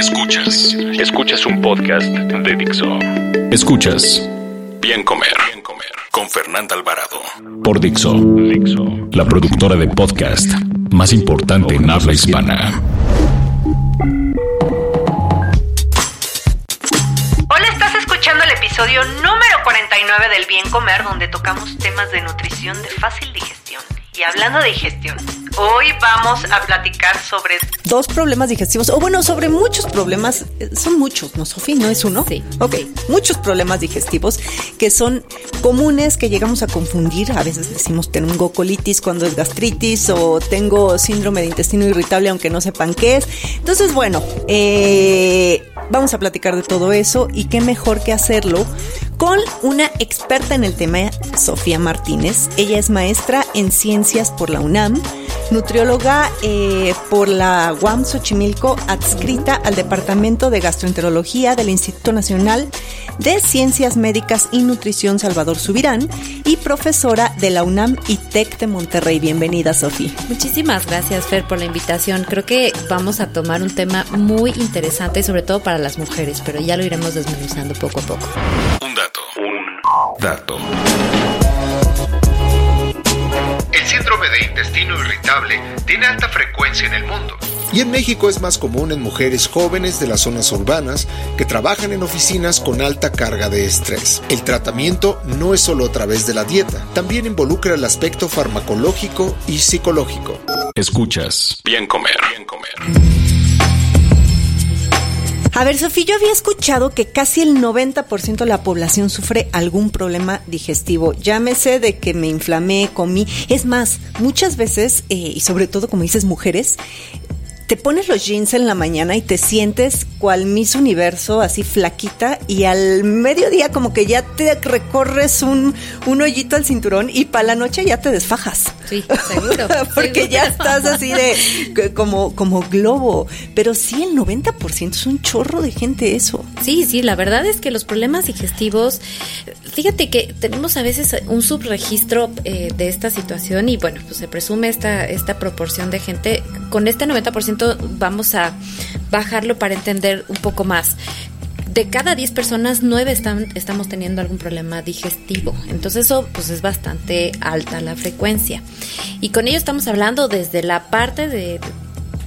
Escuchas, escuchas un podcast de Dixo. Escuchas. Bien Comer, Bien Comer. Con Fernanda Alvarado. Por Dixo, Dixo, la productora de podcast más importante en habla hispana. Hola, estás escuchando el episodio número 49 del Bien Comer, donde tocamos temas de nutrición de fácil digestión. Y hablando de digestión, hoy vamos a platicar sobre dos problemas digestivos, o bueno, sobre muchos problemas, eh, son muchos, ¿no, Sofía? ¿No es uno? Sí. Ok, muchos problemas digestivos que son comunes, que llegamos a confundir. A veces decimos tengo colitis cuando es gastritis o tengo síndrome de intestino irritable aunque no sepan qué es. Entonces, bueno, eh, vamos a platicar de todo eso y qué mejor que hacerlo con una experta en el tema, Sofía Martínez. Ella es maestra en ciencias por la UNAM, nutrióloga eh, por la UAM Xochimilco, adscrita al Departamento de Gastroenterología del Instituto Nacional de Ciencias Médicas y Nutrición Salvador Subirán y profesora de la UNAM y TEC de Monterrey. Bienvenida, Sofía. Muchísimas gracias, Fer, por la invitación. Creo que vamos a tomar un tema muy interesante, sobre todo para las mujeres, pero ya lo iremos desmenuzando poco a poco. Un dato, un dato. El síndrome de intestino irritable tiene alta frecuencia en el mundo. Y en México es más común en mujeres jóvenes de las zonas urbanas que trabajan en oficinas con alta carga de estrés. El tratamiento no es solo a través de la dieta, también involucra el aspecto farmacológico y psicológico. Escuchas Bien Comer, Bien Comer. A ver, Sofía, yo había escuchado que casi el 90% de la población sufre algún problema digestivo. Llámese de que me inflamé, comí. Es más, muchas veces, eh, y sobre todo como dices mujeres, te pones los jeans en la mañana y te sientes cual Miss Universo, así flaquita, y al mediodía como que ya te recorres un, un hoyito al cinturón y para la noche ya te desfajas. Sí, seguro. Porque seguro. ya estás así de como, como globo. Pero sí, el 90% es un chorro de gente eso. Sí, sí, la verdad es que los problemas digestivos, fíjate que tenemos a veces un subregistro eh, de esta situación y bueno, pues se presume esta, esta proporción de gente. Con este 90% vamos a bajarlo para entender un poco más. De cada 10 personas, 9 están, estamos teniendo algún problema digestivo. Entonces eso pues es bastante alta la frecuencia. Y con ello estamos hablando desde la parte de,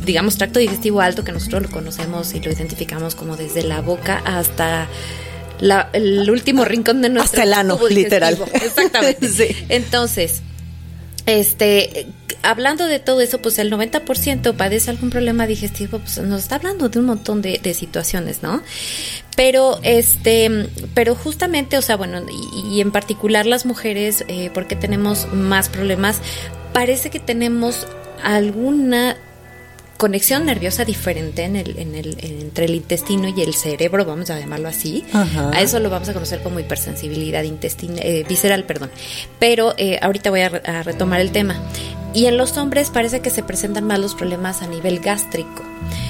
digamos, tracto digestivo alto, que nosotros lo conocemos y lo identificamos como desde la boca hasta la- el último rincón de nuestro Hasta el ano, literal. Exactamente. Sí. Entonces, este, hablando de todo eso, pues el 90% padece algún problema digestivo, pues nos está hablando de un montón de, de situaciones, ¿no? Pero, este, pero justamente, o sea, bueno, y, y en particular las mujeres, eh, porque tenemos más problemas, parece que tenemos alguna conexión nerviosa diferente en el, en el, entre el intestino y el cerebro, vamos a llamarlo así. Ajá. A eso lo vamos a conocer como hipersensibilidad intestina, eh, visceral, perdón. Pero eh, ahorita voy a, re- a retomar el tema. Y en los hombres parece que se presentan más los problemas a nivel gástrico.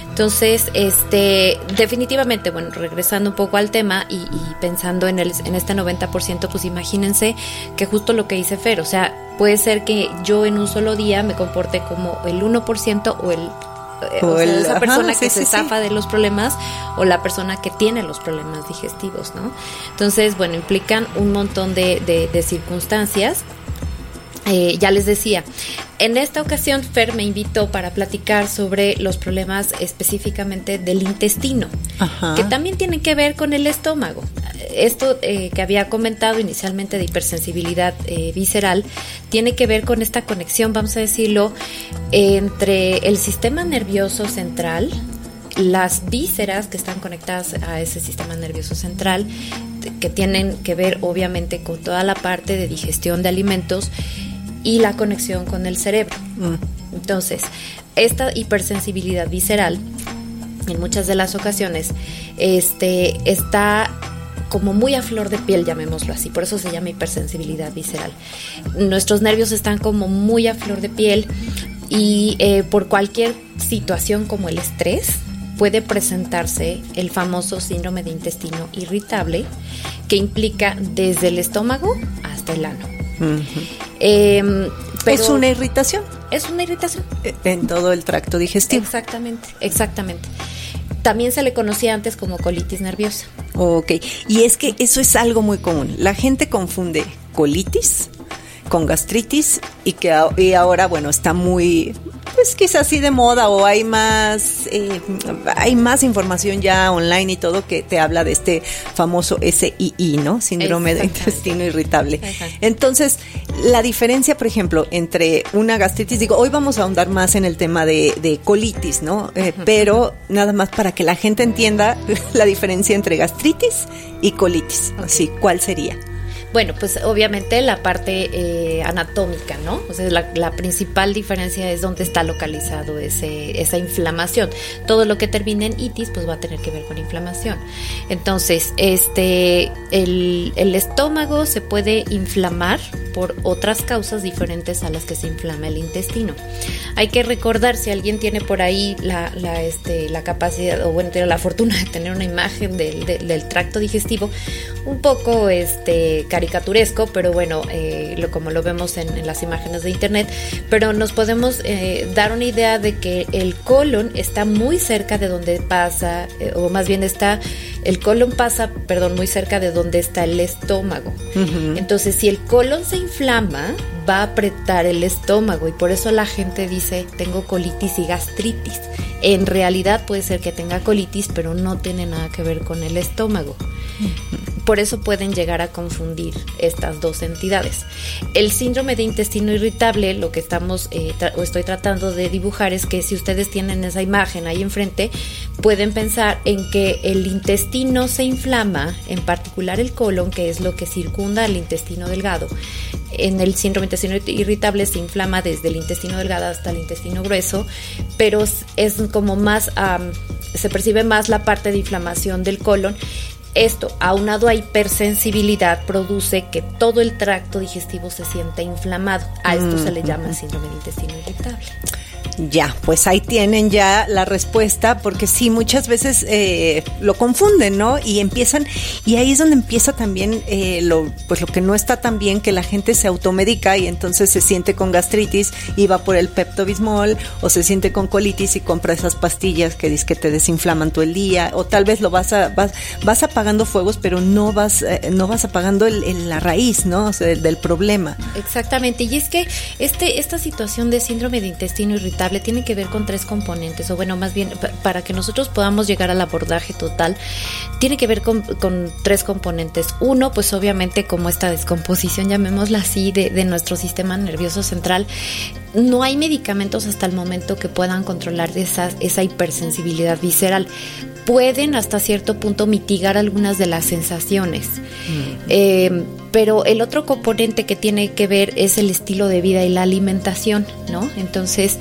Entonces, este, definitivamente, bueno, regresando un poco al tema y, y pensando en, el, en este 90%, pues imagínense que justo lo que dice Fer, o sea, puede ser que yo en un solo día me comporte como el 1% o el... eh, O sea, ajá, persona sí, que sí, se sí. zafa de los problemas o la persona que tiene los problemas digestivos, ¿no? Entonces, bueno, implican un montón de, de- de circunstancias. Eh, ya les decía, en esta ocasión Fer me invitó para platicar sobre los problemas específicamente del intestino, Ajá. que también tienen que ver con el estómago. Esto eh, que había comentado inicialmente de hipersensibilidad eh, visceral tiene que ver con esta conexión, vamos a decirlo, entre el sistema nervioso central, las vísceras que están conectadas a ese sistema nervioso central, que tienen que ver obviamente con toda la parte de digestión de alimentos y la conexión con el cerebro. Entonces, esta hipersensibilidad visceral en muchas de las ocasiones, este, está como muy a flor de piel, llamémoslo así, por eso se llama hipersensibilidad visceral. Nuestros nervios están como muy a flor de piel y eh, por cualquier situación como el estrés puede presentarse el famoso síndrome de intestino irritable que implica desde el estómago hasta el ano. Em, es una irritación. Es una irritación. E, en todo el tracto digestivo. Exactamente, exactamente. También se le conocía antes como colitis nerviosa. Ok, y es que eso es algo muy común. La gente confunde colitis con gastritis y que y ahora, bueno, está muy, pues quizás sí de moda o hay más, eh, hay más información ya online y todo que te habla de este famoso SII, ¿no? Síndrome de intestino irritable. Entonces, la diferencia, por ejemplo, entre una gastritis, digo, hoy vamos a ahondar más en el tema de, colitis, ¿no? Eh, pero nada más para que la gente entienda la diferencia entre gastritis y colitis. Así, ¿cuál sería? Bueno, pues obviamente la parte eh, anatómica, ¿no? O sea, la, principal diferencia es dónde está localizado ese, esa inflamación. Todo lo que termine en itis, pues va a tener que ver con inflamación. Entonces, este, el, estómago se puede inflamar por otras causas diferentes a las que se inflama el intestino. Hay que recordar, si alguien tiene por ahí la, la, este, la capacidad, o bueno, tiene la fortuna de tener una imagen del, del, tracto digestivo, un poco este, caricaturesco, pero bueno, eh, lo, como lo vemos en, las imágenes de internet, pero nos podemos eh, dar una idea de que el colon está muy cerca de donde pasa, eh, o más bien está, el colon pasa, perdón, muy cerca de donde está el estómago. Entonces, si el colon se inflama, va a apretar el estómago y por eso la gente dice, tengo colitis y gastritis. En realidad puede ser que tenga colitis, pero no tiene nada que ver con el estómago. Por eso pueden llegar a confundir estas dos entidades. El síndrome de intestino irritable, lo que estamos eh, o estoy tratando de dibujar es que si ustedes tienen esa imagen ahí enfrente, pueden pensar en que el intestino se inflama, en particular el colon, que es lo que circunda al intestino delgado. En el síndrome de intestino irritable se inflama desde el intestino delgado hasta el intestino grueso, pero es como más, se percibe más la parte de inflamación del colon esto, aunado a hipersensibilidad, produce que todo el tracto digestivo se sienta inflamado. A esto se le llama síndrome de intestino irritable. Ya, pues ahí tienen ya la respuesta, porque sí, muchas veces eh, lo confunden, ¿no? Y empiezan, y ahí es donde empieza también eh, lo, pues lo que no está tan bien, que la gente se automedica y entonces se siente con gastritis y va por el Pepto Bismol, o se siente con colitis y compra esas pastillas que dice que te desinflaman todo el día, o tal vez lo vas a, vas, vas apagando fuegos, pero no vas, eh, no vas apagando el, la raíz, ¿no? O sea, del, del problema. Exactamente, y es que este, esta situación de síndrome de intestino irritable tiene que ver con tres componentes, o bueno, más bien para que nosotros podamos llegar al abordaje total, tiene que ver con, tres componentes. Uno, pues obviamente como esta descomposición, llamémosla así, de, de nuestro sistema nervioso central, no hay medicamentos hasta el momento que puedan controlar esa, esa hipersensibilidad visceral. Pueden hasta cierto punto mitigar algunas de las sensaciones. Mm. Eh, pero el otro componente que tiene que ver es el estilo de vida y la alimentación, ¿no? Entonces,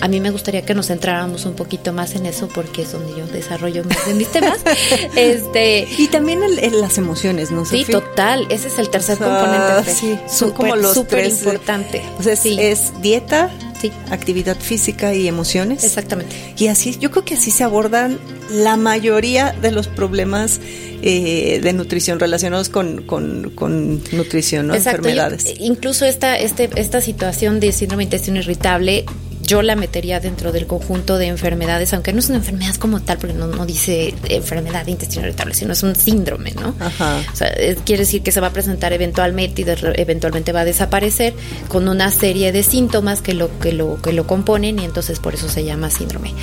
a mí me gustaría que nos centráramos un poquito más en eso porque es donde yo desarrollo más de mis temas. este, y también en las emociones, ¿no? Sí, total. Ese es el tercer componente. Sí, son como los súper importante. O sea, es dieta, Sí. Actividad física y emociones. Exactamente. Y así, yo creo que así se abordan la mayoría de los problemas eh, de nutrición relacionados con, con, nutrición, ¿no? Enfermedades. incluso esta, este, esta situación de síndrome de intestino irritable yo la metería dentro del conjunto de enfermedades, aunque no es una enfermedad como tal, porque no, dice enfermedad de intestino irritable, sino es un síndrome, ¿no? Ajá. O sea, quiere decir que se va a presentar eventualmente y eventualmente va a desaparecer con una serie de síntomas que lo, que lo, que lo componen y entonces por eso se llama síndrome.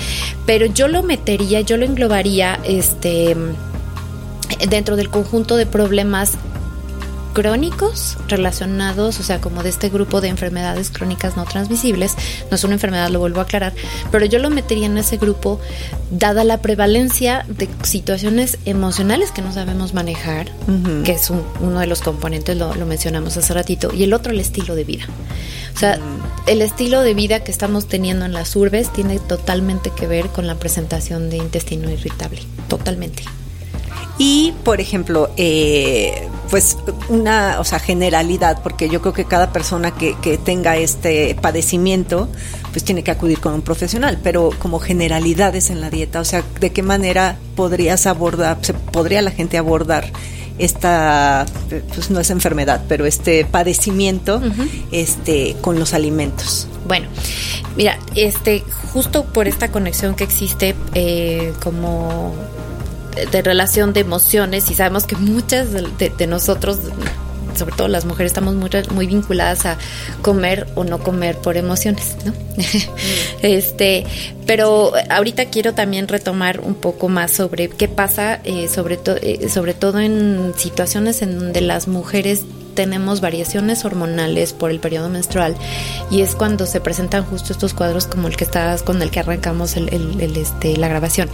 Pero yo lo metería, yo lo englobaría este dentro del conjunto de problemas crónicos relacionados, o sea, como de este grupo de enfermedades crónicas no transmisibles. No es una enfermedad, lo vuelvo a aclarar, pero yo lo metería en ese grupo dada la prevalencia de situaciones emocionales que no sabemos manejar, que es uno de los componentes, lo, mencionamos hace ratito, y el otro el estilo de vida. O sea, el estilo de vida que estamos teniendo en las urbes tiene totalmente que ver con la presentación de intestino irritable, totalmente. Y, por ejemplo, eh, pues una, o sea, generalidad, porque yo creo que cada persona que, que tenga este padecimiento, pues tiene que acudir con un profesional, pero como generalidades en la dieta, o sea, ¿de qué manera podrías abordar, se podría la gente abordar esta, pues no es enfermedad, pero este padecimiento, este, con los alimentos? Bueno, mira, este, justo por esta conexión que existe, eh, como de relación de emociones y sabemos que muchas de, nosotros sobre todo las mujeres estamos muy, muy vinculadas a comer o no comer por emociones, ¿no? este, pero ahorita quiero también retomar un poco más sobre qué pasa, eh, sobre, eh, sobre todo en situaciones en donde las mujeres tenemos variaciones hormonales por el periodo menstrual y es cuando se presentan justo estos cuadros como el que estás con el que arrancamos el, este, la grabación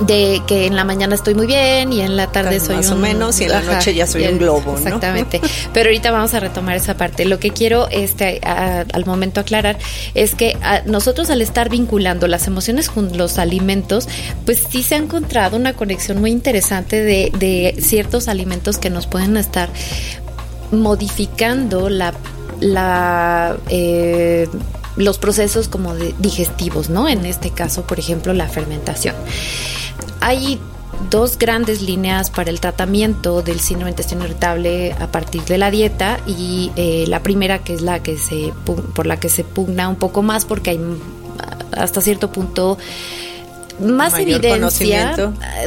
de que en la mañana estoy muy bien y en la tarde soy más o menos y en la noche ya soy un globo, exactamente. Pero ahorita vamos a retomar esa parte. Lo que quiero este al momento aclarar es que nosotros al estar vinculando las emociones con los alimentos, pues sí se ha encontrado una conexión muy interesante de, de ciertos alimentos que nos pueden estar modificando la la eh, los procesos como digestivos, ¿no? En este caso, por ejemplo, la fermentación. Hay dos grandes líneas para el tratamiento del síndrome intestino irritable a partir de la dieta y eh, la primera que es la que se por la que se pugna un poco más porque hay hasta cierto punto más evidencia,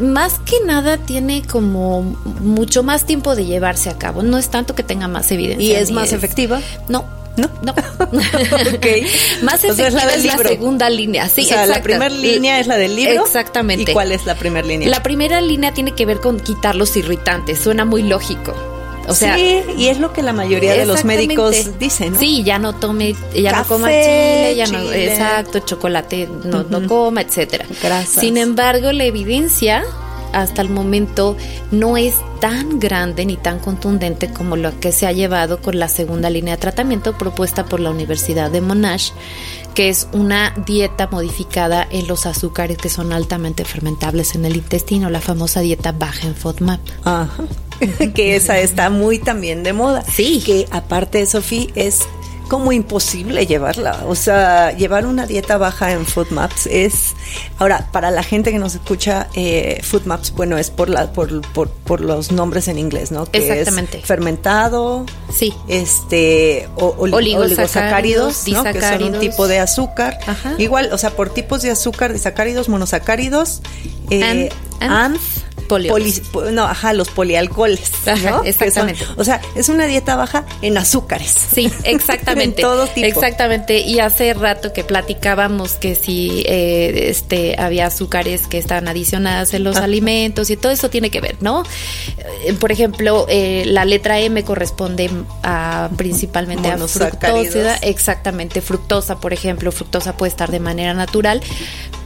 más que nada tiene como mucho más tiempo de llevarse a cabo. No es tanto que tenga más evidencia. ¿Y es más efectiva? No, no, no. okay. Más efectiva es la, segunda línea. Sí, o la primera línea es la del libro. Exactamente. ¿Y cuál es la primera línea? La primera línea tiene que ver con quitar los irritantes. Suena muy lógico. O sea, sí, y es lo que la mayoría de los médicos dicen, Sí, ya no tome, ya no coma chile, ya no, exacto, chocolate no, no coma, etcétera. Gracias. Sin embargo, la evidencia hasta el momento no es tan grande ni tan contundente como lo que se ha llevado con la segunda línea de tratamiento propuesta por la Universidad de Monash, que es una dieta modificada en los azúcares que son altamente fermentables en el intestino, la famosa dieta baja en FODMAP. Ajá. que esa está muy también de moda. Sí. Que aparte, Sofía, es como imposible llevarla. O sea, llevar una dieta baja en Food Maps es. Ahora, para la gente que nos escucha, eh, Food Maps, bueno, es por, la, por, por, por los nombres en inglés, ¿no? Que Exactamente. Es fermentado. Sí. Este. O, oligosacáridos, ¿no? Que son un tipo de azúcar. Ajá. Igual, o sea, por tipos de azúcar, disacáridos, monosacáridos. Eh, no, ajá, los polialcoholes. exactamente. o sea, es una dieta baja en azúcares. Sí, exactamente. todo tipo. Exactamente. Y hace rato que platicábamos que si eh, este había azúcares que están adicionadas en los alimentos y todo eso tiene que ver, ¿no? Eh, por ejemplo, eh, la letra M corresponde a principalmente a fructosa. Exactamente, fructosa, por ejemplo, fructosa puede estar de manera natural,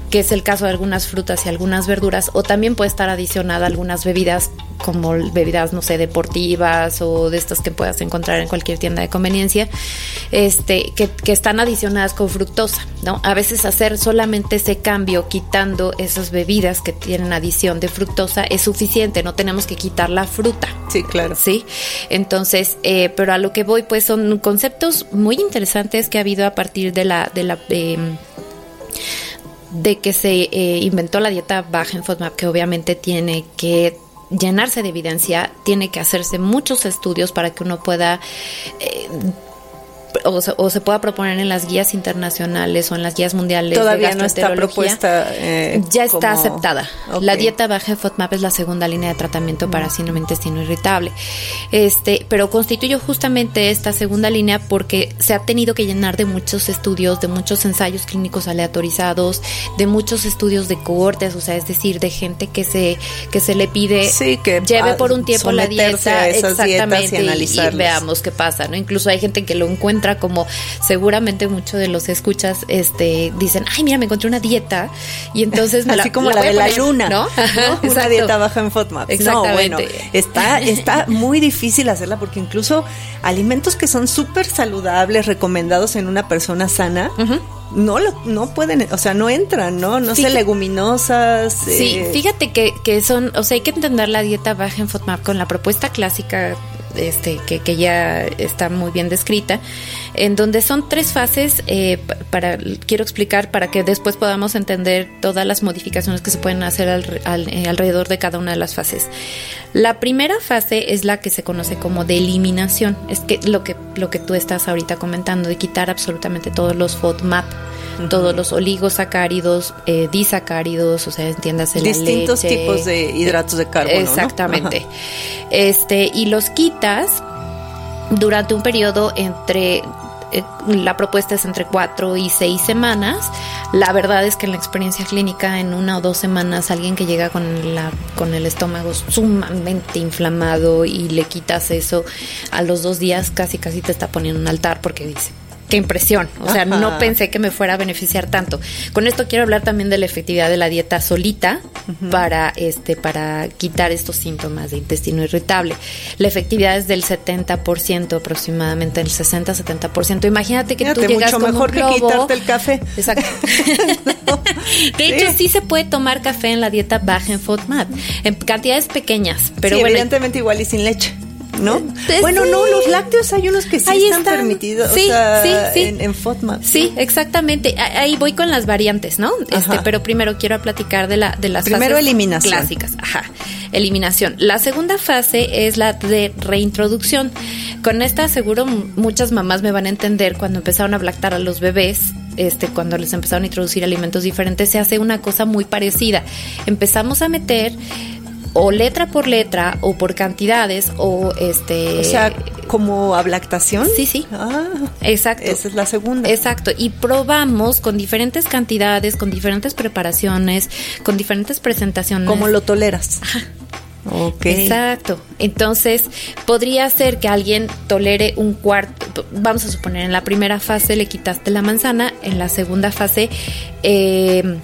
que es el caso de algunas frutas y algunas verduras, o también puede estar adicionada a algunas bebidas como bebidas, no sé, deportivas o de estas que puedas encontrar en cualquier tienda de conveniencia, este, que, que están adicionadas con fructosa, ¿no? A veces hacer solamente ese cambio quitando esas bebidas que tienen adición de fructosa es suficiente, no tenemos que quitar la fruta. Sí, claro. Sí, entonces, eh, pero a lo que voy, pues son conceptos muy interesantes que ha habido a partir de la, de la em, de que se eh, inventó la dieta baja en FODMAP, que obviamente tiene que llenarse de evidencia, tiene que hacerse muchos estudios para que uno pueda... Eh, o se, pueda proponer en las guías internacionales o en las guías mundiales. Todavía no está propuesta. Eh, ya está aceptada. La dieta baja en FODMAP es la segunda línea de tratamiento para síndrome intestino irritable. Este, pero constituye justamente esta segunda línea porque se ha tenido que llenar de muchos estudios, de muchos ensayos clínicos aleatorizados, de muchos estudios de cohortes, o sea, es decir, de gente que se que se le pide que lleve por un tiempo la dieta exactamente y, veamos qué pasa, ¿no? Incluso hay gente que lo encuentra como seguramente muchos de los escuchas este dicen, "Ay, mira, me encontré una dieta" y entonces me Así como la, de la luna, ¿no? Una dieta baja en FODMAP. No, bueno, está está muy difícil hacerla porque incluso alimentos que son súper saludables, recomendados en una persona sana, no lo, no pueden, o sea, no entran, ¿no? No sé, leguminosas. Sí, eh, fíjate que, que son, o sea, hay que entender la dieta baja en FODMAP con la propuesta clásica este, que, que, ya está muy bien descrita, en donde son tres fases, eh, para, quiero explicar para que después podamos entender todas las modificaciones que se pueden hacer al, eh, alrededor de cada una de las fases. La primera fase es la que se conoce como de eliminación, es que lo que, lo que tú estás ahorita comentando, de quitar absolutamente todos los FODMAP todos los oligosacáridos, eh, disacáridos, o sea, entiéndase Distintos tipos de hidratos de carbono. Exactamente. Este, y los quitas durante un periodo entre eh, la propuesta es entre cuatro y seis semanas. La verdad es que en la experiencia clínica, en una o dos semanas, alguien que llega con, la, con el estómago sumamente inflamado y le quitas eso, a los dos días casi casi te está poniendo un altar porque dice, qué impresión. O sea, no pensé que me fuera a beneficiar tanto. Con esto quiero hablar también de la efectividad de la dieta solita para este para quitar estos síntomas de intestino irritable. La efectividad es del 70% aproximadamente, el 60-70%. Imagínate que tú llegas mucho mejor que quitarte el café. Exacto. De hecho, sí. se puede tomar café en la dieta baja en FODMAP, en cantidades pequeñas, pero evidentemente igual y sin leche. ¿No? bueno, no, los lácteos hay unos que sí están, permitidos sí, sí, sí. En, en, FODMAP. Sí, exactamente. Ahí voy con las variantes, ¿no? Este, pero primero quiero platicar de la de las primero eliminación. clásicas. Ajá. Eliminación. La segunda fase es la de reintroducción. Con esta seguro muchas mamás me van a entender cuando empezaron a lactar a los bebés este, cuando les empezaron a introducir alimentos diferentes, se hace una cosa muy parecida. Empezamos a meter o letra por letra o por cantidades o este o sea como ablactación. Sí sí. Ah, exacto. esa es la segunda. Exacto. Y probamos con diferentes cantidades con diferentes preparaciones con diferentes presentaciones. Cómo lo toleras Ajá. Okay. Exacto. Entonces, podría ser que alguien tolere un cuarto, vamos a suponer, en la primera fase le quitaste la manzana, en la segunda fase eh,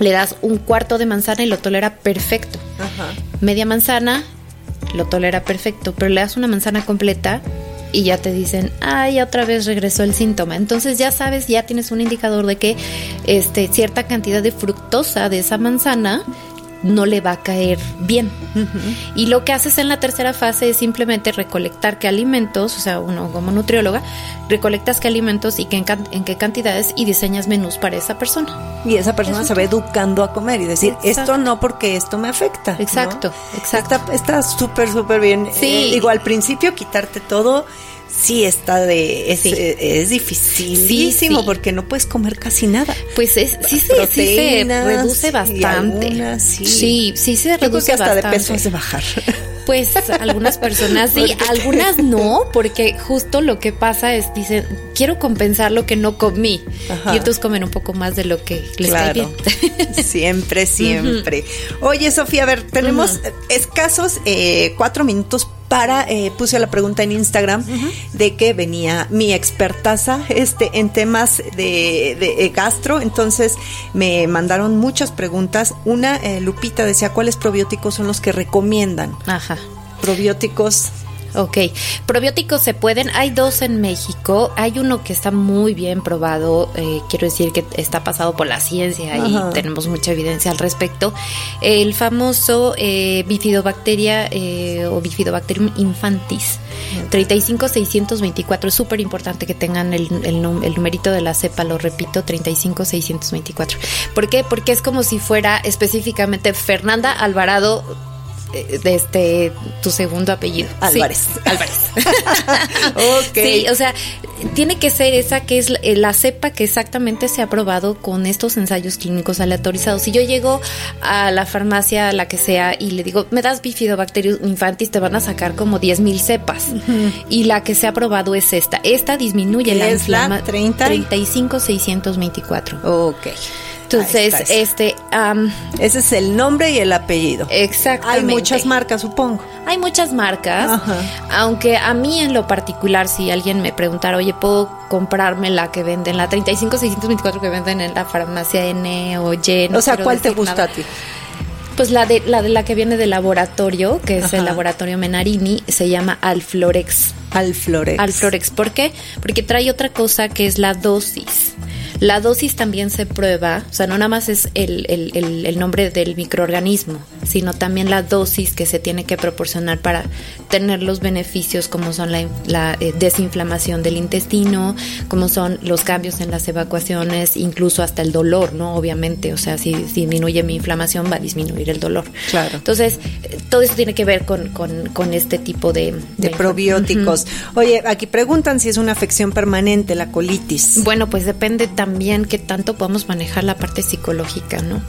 le das un cuarto de manzana y lo tolera perfecto. Media manzana lo tolera perfecto, pero le das una manzana completa y ya te dicen, ay, otra vez regresó el síntoma. Entonces ya sabes, ya tienes un indicador de que este, cierta cantidad de fructosa de esa manzana no le va a caer bien. Y lo que haces en la tercera fase es simplemente recolectar qué alimentos, o sea, uno como nutrióloga, recolectas qué alimentos y qué, en, qué cantidades y diseñas menús para esa persona. Y esa persona se va educando a comer y decir, esto no porque esto me afecta. Exacto, exacto. Está súper, súper bien. Sí. Eh, digo, al principio quitarte todo sí está de es, eh, es dificilísimo porque no puedes comer casi nada. Pues es, sí, se, sí se reduce bastante. sí. sí, se reduce hasta de peso es de bajar. Pues algunas personas sí, algunas no, porque justo lo que pasa es dicen, quiero compensar lo que no comí. Y otros comen un poco más de lo que les claro. Siempre, siempre. Oye, Sofía, a ver, tenemos escasos eh, cuatro minutos para, eh, puse la pregunta en Instagram de que venía mi expertaza este, en temas de, de, gastro, entonces me mandaron muchas preguntas. Una, eh, Lupita decía, ¿cuáles probióticos son los que recomiendan? Ajá. Probióticos Ok, probióticos se pueden, hay dos en México, hay uno que está muy bien probado, eh, quiero decir que está pasado por la ciencia y tenemos mucha evidencia al respecto, el famoso eh, bifidobacteria eh, o bifidobacterium infantis, 35624, es súper importante que tengan el, el, numerito de la cepa, lo repito, 35624. ¿Por qué? Porque es como si fuera específicamente Fernanda Alvarado eh, este tu segundo apellido. Álvarez. Álvarez. Sí, o sea, tiene que ser esa que es eh, la cepa que exactamente se ha probado con estos ensayos clínicos aleatorizados. Si yo llego a la farmacia, la que sea, y le digo, me das bifidobacterium infantis, te van a sacar como 10 mil cepas. Y la que se ha probado es esta. Esta disminuye la inflamación. 30? 35 624. Ok. Entonces, este... Ese es el nombre y el apellido. Exactamente. Hay muchas marcas, supongo. Hay muchas marcas, aunque a mí en lo particular, si alguien me preguntara, oye, ¿puedo comprarme la que venden, la 35624 que venden en la farmacia N o Y? o sea, ¿cuál te gusta a ti? Pues la de la de la que viene del laboratorio, que es el laboratorio Menarini, se llama Alflorex. Alflorex. Alflorex, ¿por qué? Porque trae otra cosa que es la dosis. La dosis también se prueba, o sea, no nada más es el, el, el, nombre del microorganismo, sino también la dosis que se tiene que proporcionar para tener los beneficios como son la, la eh, desinflamación del intestino, como son los cambios en las evacuaciones, incluso hasta el dolor, ¿no? Obviamente, o sea, si, disminuye mi inflamación va a disminuir el dolor. Claro. Entonces, todo eso tiene que ver con, con, con este tipo de... De, probióticos. Oye, aquí preguntan si es una afección permanente la colitis. Bueno, pues depende también qué tanto podemos manejar la parte psicológica, ¿no?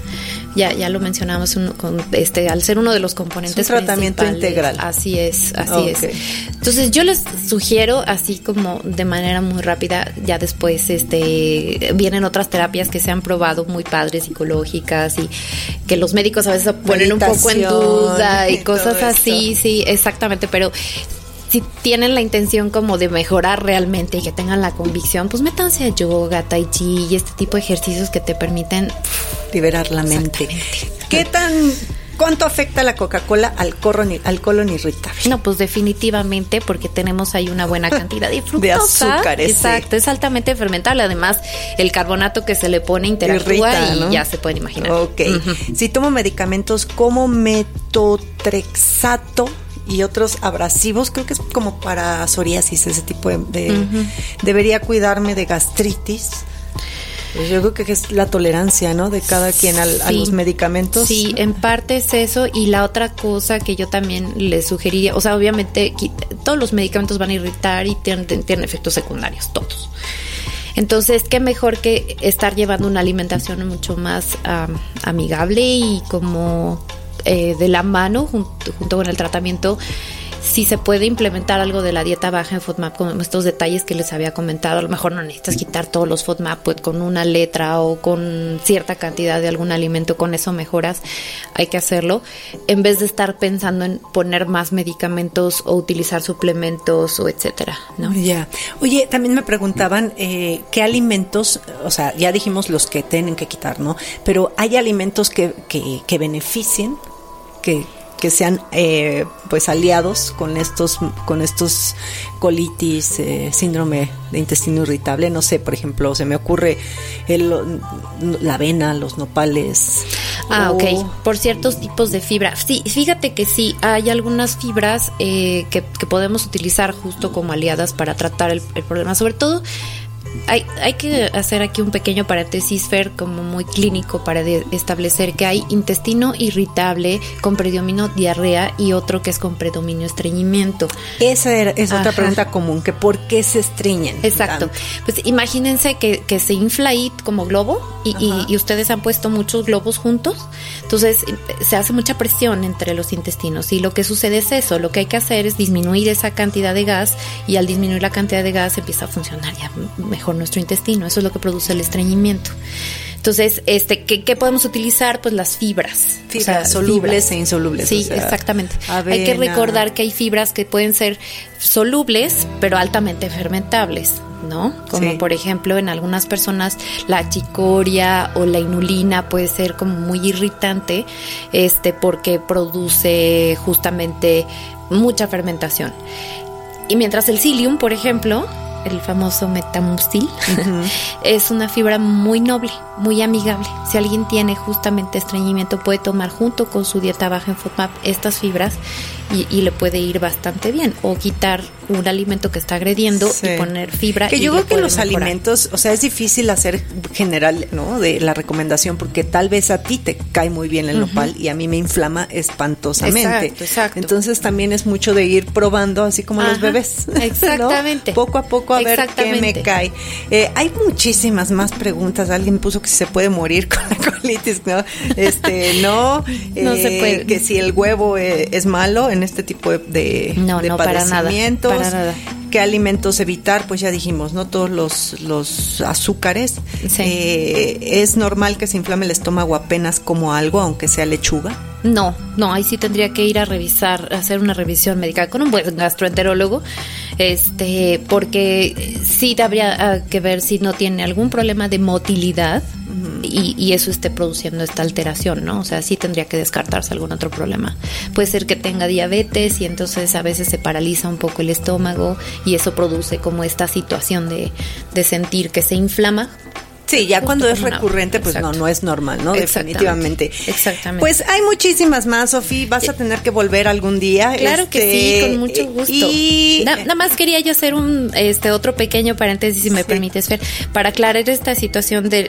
Ya, ya lo mencionamos con este, al ser uno de los componentes. Es un tratamiento integral. Así es, así es. Entonces yo les sugiero, así como de manera muy rápida, ya después este vienen otras terapias que se han probado muy padres, psicológicas, y que los médicos a veces ponen un poco en duda y, cosas así, sí, exactamente, pero si tienen la intención como de mejorar realmente y que tengan la convicción, pues métanse a yoga, tai chi y este tipo de ejercicios que te permiten liberar la mente. ¿Qué tan ¿Cuánto afecta la Coca-Cola al, al colon irritable? No, pues definitivamente porque tenemos ahí una buena cantidad de fructosa. de azúcares. Exacto, es altamente fermentable. Además, el carbonato que se le pone interactúa y ya se pueden imaginar. Ok. Si tomo medicamentos como metotrexato, y otros abrasivos, creo que es como para psoriasis, ese tipo de... Debería cuidarme de gastritis. Yo creo que es la tolerancia, ¿no? De cada quien a los medicamentos. Sí, en parte es eso. Y la otra cosa que yo también le sugeriría, o sea, obviamente todos los medicamentos van a irritar y tienen, tienen efectos secundarios, todos. Entonces, qué mejor que estar llevando una alimentación mucho más amigable y como eh, de la mano junto, junto con el tratamiento si se puede implementar algo de la dieta baja en FODMAP con estos detalles que les había comentado. A lo mejor no necesitas quitar todos los FODMAP pues, con una letra o con cierta cantidad de algún alimento, con eso mejoras. Hay que hacerlo. En vez de estar pensando en poner más medicamentos o utilizar suplementos o etcétera. ¿no? Ya. Oye, también me preguntaban eh, qué alimentos, o sea, ya dijimos los que tienen que quitar, ¿no? Pero hay alimentos que, que, que beneficien, que, que sean eh, pues aliados con estos con estos colitis eh, síndrome de intestino irritable. No sé por ejemplo se me ocurre el, la avena los nopales. Ah ok. Por ciertos tipos de fibra. Sí fíjate que sí hay algunas fibras eh, que, que, podemos utilizar justo como aliadas para tratar el, el problema. Sobre todo hay, hay, que hacer aquí un pequeño paréntesis, Fer, como muy clínico para establecer que hay intestino irritable con predominio diarrea y otro que es con predominio estreñimiento. Esa es otra pregunta común, que por qué se estreñen. Exacto. Pues imagínense que, que, se infla ahí como globo y, y, ustedes han puesto muchos globos juntos, entonces se hace mucha presión entre los intestinos y lo que sucede es eso, lo que hay que hacer es disminuir esa cantidad de gas y al disminuir la cantidad de gas empieza a funcionar ya mejor nuestro intestino. Eso es lo que produce el estreñimiento. Entonces, este, ¿qué, podemos utilizar? Pues las fibras. Fibras solubles e insolubles. Sí, exactamente. Hay que recordar que hay fibras que pueden ser solubles, pero altamente fermentables. ¿no? Como por ejemplo en algunas personas la chicoria o la inulina puede ser como muy irritante, este, porque produce justamente mucha fermentación. Y mientras el psyllium, por ejemplo, el famoso metamucil, es una fibra muy noble, muy amigable. Si alguien tiene justamente estreñimiento, puede tomar junto con su dieta baja en FODMAP estas fibras y, le puede ir bastante bien. O quitar un alimento que está agrediendo y poner fibra. Que yo creo que los alimentos, o sea, es difícil hacer general, ¿no? De la recomendación porque tal vez a ti te cae muy bien el nopal y a mí me inflama espantosamente. Exacto, exacto. Entonces también es mucho de ir probando, así como los bebés. Exactamente. Poco a poco a ver qué me cae. Eh, hay muchísimas más preguntas. Alguien puso que si se puede morir con la colitis, ¿no? Este, no. no se eh, puede. Que si el huevo eh, es malo en este tipo de, de, no, no, padecimientos. Para nada, ¿Qué alimentos evitar? Pues ya dijimos, ¿no? Todos los, los azúcares. ¿Es normal que se inflame el estómago apenas como algo, aunque sea lechuga? No, no, ahí sí tendría que ir a revisar, hacer una revisión médica con un buen gastroenterólogo, este, porque sí habría que ver si no tiene algún problema de motilidad, y, eso esté produciendo esta alteración, ¿no? O sea, sí tendría que descartarse algún otro problema. Puede ser que tenga diabetes y entonces a veces se paraliza un poco el estómago y eso produce como esta situación de, de sentir que se inflama Sí, ya cuando es recurrente, pues no, no es normal, ¿no? Definitivamente. Exactamente. Pues hay muchísimas más, Sofía. Vas a tener que volver algún día. Claro que sí, este, con mucho gusto. Y nada más quería yo hacer un este otro pequeño paréntesis, si me permites, Fer, para aclarar esta situación de,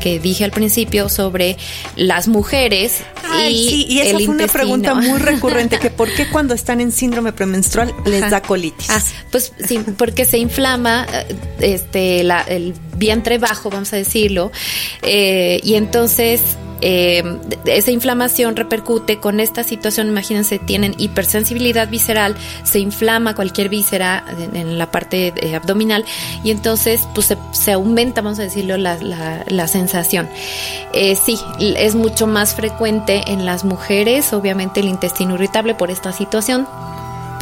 que dije al principio sobre las mujeres y sí, y esa fue una pregunta muy recurrente que por qué cuando están en síndrome premenstrual les da colitis. Ah, pues sí, porque se inflama eh, este la, el vientre bajo, vamos a decirlo, eh, y entonces eh, esa inflamación repercute con esta situación, imagínense, tienen hipersensibilidad visceral, se inflama cualquier víscera en, la parte eh, abdominal y entonces pues se, aumenta, vamos a decirlo, la, la, sensación. sí, es mucho más frecuente en las mujeres, obviamente el intestino irritable por esta situación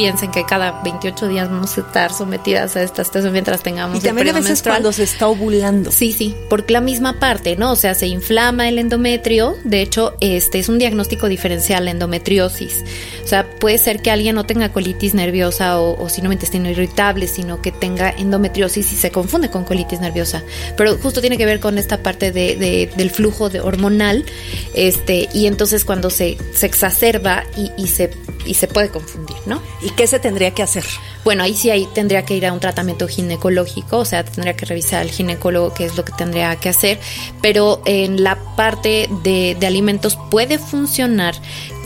piensen que cada 28 días vamos a estar sometidas a esta situación mientras tengamos y también a veces cuando se está ovulando. Sí, sí, porque la misma parte, ¿no? O sea, se inflama el endometrio. De hecho, este es un diagnóstico diferencial, la endometriosis. O sea, puede ser que alguien no tenga colitis nerviosa o, o síndrome intestino irritable, sino que tenga endometriosis y se confunde con colitis nerviosa. Pero justo tiene que ver con esta parte de, del flujo de hormonal, este, y entonces cuando se, se exacerba y, y se y se puede confundir, ¿no? ¿Y qué se tendría que hacer? Bueno, ahí sí ahí tendría que ir a un tratamiento ginecológico, o sea, tendría que revisar al ginecólogo qué es lo que tendría que hacer, pero en la parte de, de alimentos puede funcionar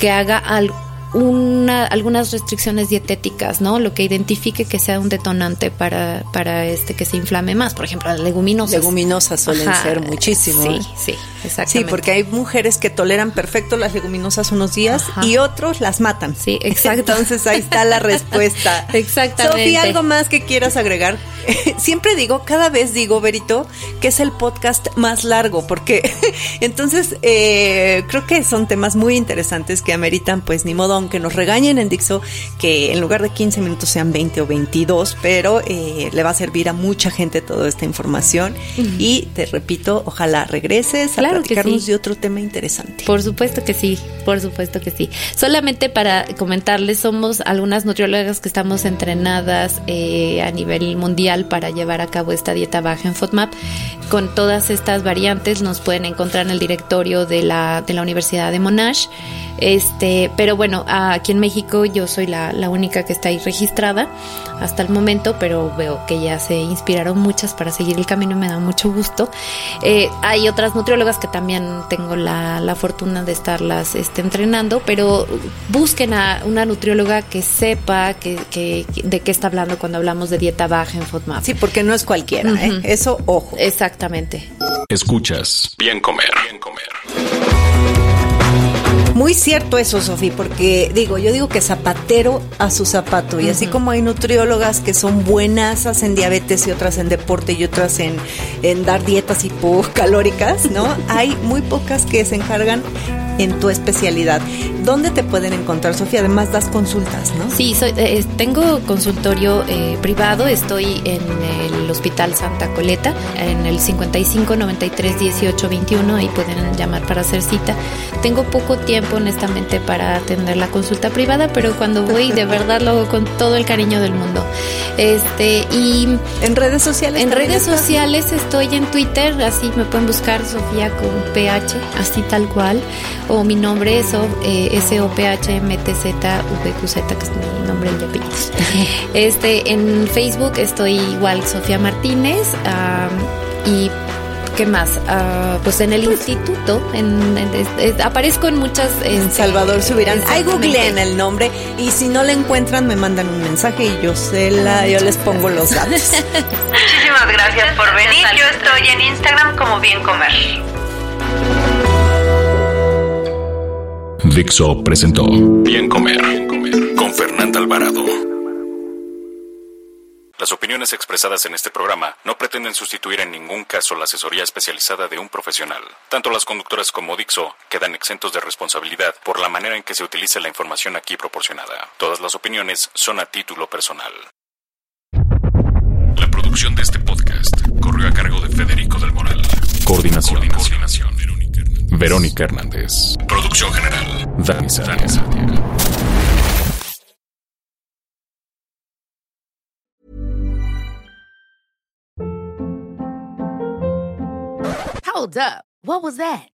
que haga algo una, algunas restricciones dietéticas, ¿no? Lo que identifique que sea un detonante para, para este que se inflame más. Por ejemplo, las leguminosas. Leguminosas suelen ser muchísimo. Sí, ¿eh? sí, exactamente. Sí, porque hay mujeres que toleran perfecto las leguminosas unos días y otros las matan. Sí, exacto. Entonces ahí está la respuesta. Exactamente. Sofía, ¿algo más que quieras agregar? Siempre digo, cada vez digo, Berito, que es el podcast más largo, porque entonces eh, creo que son temas muy interesantes que ameritan, pues ni modo que nos regañen en Dixo, que en lugar de 15 minutos sean 20 o 22, pero eh, le va a servir a mucha gente toda esta información. Y te repito, ojalá regreses a platicarnos de otro tema interesante. Por supuesto que sí, por supuesto que sí. Solamente para comentarles, somos algunas nutriólogas que estamos entrenadas eh, a nivel mundial para llevar a cabo esta dieta baja en FODMAP. Con todas estas variantes nos pueden encontrar en el directorio de la, de la Universidad de Monash. Este, pero bueno, aquí en México yo soy la, única que está ahí registrada hasta el momento, pero veo que ya se inspiraron muchas para seguir el camino y me da mucho gusto. Eh, hay otras nutriólogas que también tengo la, fortuna de estarlas este, entrenando, pero busquen a una nutrióloga que sepa que, de qué está hablando cuando hablamos de dieta baja en FODMAP. Sí, porque no es cualquiera, ¿eh? eso ojo. Exactamente. Escuchas, bien comer, bien comer. Muy cierto eso, Sofía, porque digo, yo digo que zapatero a su zapato. Y así como hay nutriólogas que son buenas en diabetes y otras en deporte y otras en, en dar dietas hipocalóricas, ¿no? hay muy pocas que se encargan en tu especialidad. ¿Dónde te pueden encontrar, Sofía? Además das consultas, ¿no? Sí, soy, eh, tengo consultorio eh, privado, estoy en el Hospital Santa Coleta, en el 55 93 18 21, ahí pueden llamar para hacer cita. Tengo poco tiempo, honestamente, para atender la consulta privada, pero cuando voy, de verdad lo hago con todo el cariño del mundo. Este, y... ¿En redes sociales? En redes sociales estoy en Twitter, así me pueden buscar Sofía con PH, así tal cual o mi nombre es eh, S-O-P-H-M-T-Z-V-Q-Z, que es mi nombre y apellidos. Este, en Facebook estoy igual, Sofía Martínez, y ¿Qué más? Ah, pues en el instituto, en, aparezco en muchas... En Salvador Subirán. Ahí googleen el nombre y si no le encuentran me mandan un mensaje y yo se la, yo les pongo los datos. Muchísimas gracias por venir. Yo estoy en Instagram como Bien Comer. Dixo presentó Bien Comer con Fernanda Alvarado. Las opiniones expresadas en este programa no pretenden sustituir en ningún caso la asesoría especializada de un profesional. Tanto las conductoras como Dixo quedan exentos de responsabilidad por la manera en que se utiliza la información aquí proporcionada. Todas las opiniones son a título personal. La producción de este podcast corrió a cargo de Federico del Moral. Coordinación. Coordinación. Verónica Hernández. Producción general. Dani Sadia. Hold up. What was that?